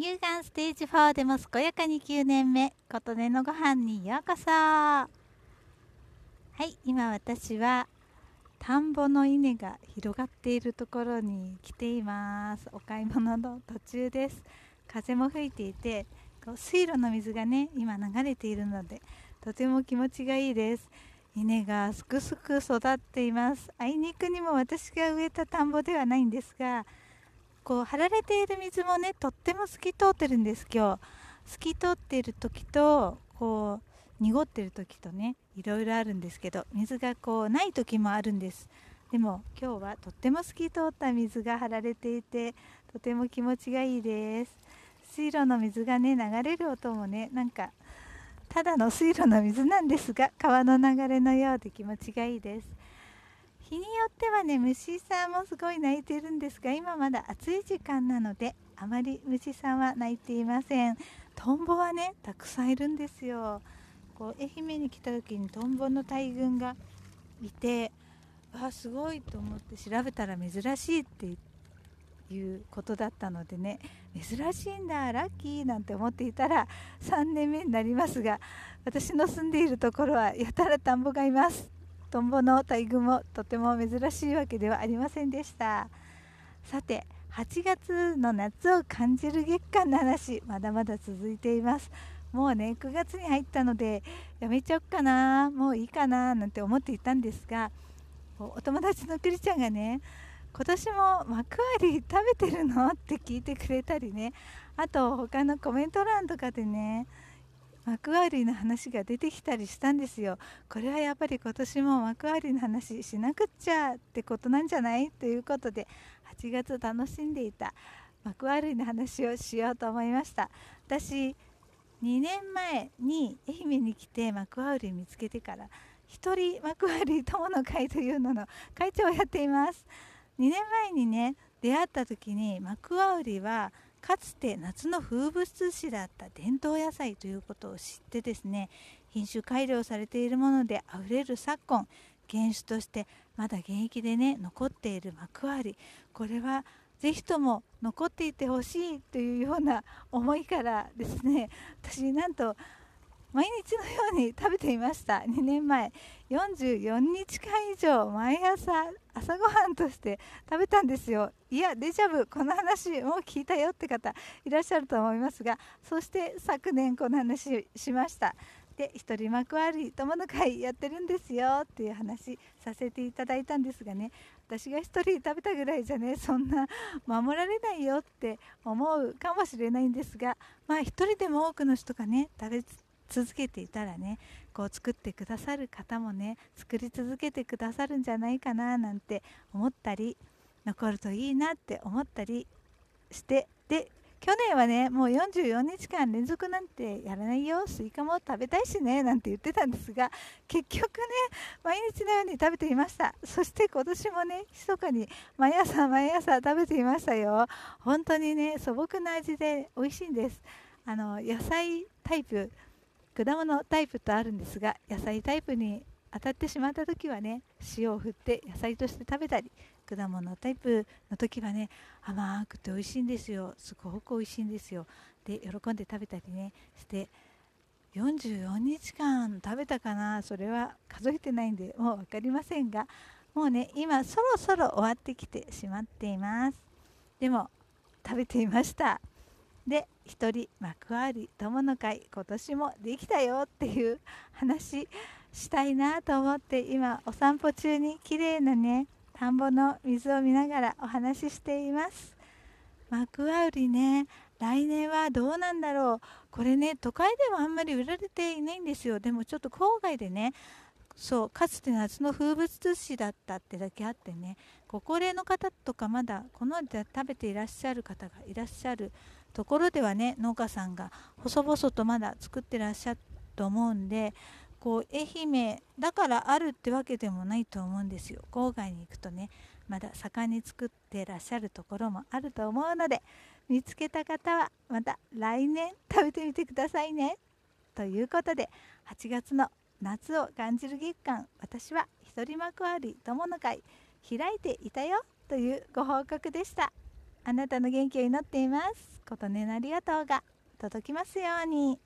乳がんステージ4でも健やかに9年目。琴音のご飯にようこそ。はい今私は田んぼの稲が広がっているところに来ています。お買い物の途中です。風も吹いていてこう水路の水がね今流れているのでとても気持ちがいいです。稲がすくすく育っています。あいにくにも私が植えた田んぼではないんですがこう張られている水もねとっても透き通ってるんです今日。透き通っている時とこう濁ってる時とねいろいろあるんですけど水がこうない時もあるんです。でも今日はとっても透き通った水が張られていてとても気持ちがいいです。水路の水がね流れる音もねなんかただの水路の水なんですが川の流れのようで気持ちがいいです。日によってはね虫さんもすごい鳴いてるんですが今まだ暑い時間なのであまり虫さんは鳴いていません。トンボはねたくさんいるんですよ。こう愛媛に来た時にトンボの大群がいてわすごいと思って調べたら珍しいっていうことだったのでね珍しいんだラッキーなんて思っていたら3年目になりますが私の住んでいるところはやたら田んぼがいます。トンボの大群もとても珍しいわけではありませんでした。さて8月の夏を感じる月間の話まだまだ続いています。もうね9月に入ったのでやめちゃおうかなもういいかななんて思っていたんですがお友達のくりちゃんがね今年も幕張食べてるの？って聞いてくれたりね。あと他のコメント欄とかでね幕張の話が出てきたりしたんですよ。これはやっぱり今年も幕張の話しなくっちゃってことなんじゃない？ということで8月楽しんでいた幕張の話をしようと思いました。私2年前に愛媛に来て幕張見つけてから一人幕張友の会というのの会長をやっています2年前にね出会った時に幕張はかつて夏の風物詩だった伝統野菜ということを知ってですね品種改良されているものであふれる昨今原種としてまだ現役でね残っている幕張。これはぜひとも残っていてほしいというような思いからですね私なんと毎日のように食べていました。2年前44日間以上毎朝朝ごはんとして食べたんですよ。いやデジャブこの話もう聞いたよって方いらっしゃると思いますがそして昨年この話しました。で一人幕張友の会やってるんですよっていう話させていただいたんですがね私が1人食べたぐらいじゃねそんな守られないよって思うかもしれないんですがまあ1人でも多くの人がね食べ続けていたらねこう作ってくださる方もね作り続けてくださるんじゃないかななんて思ったり残るといいなって思ったりしてで去年はねもう44日間連続なんてやらないよスイカも食べたいしねなんて言ってたんですが結局ね毎日のように食べていました。そして今年もね密かに毎朝毎朝食べていましたよ。本当にね素朴な味で美味しいんです。あの野菜タイプ果物タイプとあるんですが野菜タイプに当たってしまった時はね塩を振って野菜として食べたり果物タイプの時はね甘くて美味しいんですよ。すごく美味しいんですよ。で喜んで食べたりねして44日間食べたかな。それは数えてないんでもう分かりませんがもうね今そろそろ終わってきてしまっています。でも食べていました。で1人幕張友の会今年もできたよっていう話したいなと思って今お散歩中に綺麗なね田んぼの水を見ながらお話ししています。幕張ね来年はどうなんだろう。これね都会ではあんまり売られていないんですよ。でもちょっと郊外でねそうかつて夏の風物詩だったってだけあってねご高齢の方とかまだこので食べていらっしゃる方がいらっしゃるところではね農家さんが細々とまだ作ってらっしゃると思うんでこう愛媛だからあるってわけでもないと思うんですよ。郊外に行くとねまだ盛んに作ってらっしゃるところもあると思うので見つけた方はまた来年食べてみてくださいね。ということで8月の夏を感じる月間私は一人幕張友の会開いていたよというご報告でした。あなたの元気を祈っていますことねありがとうが届きますように。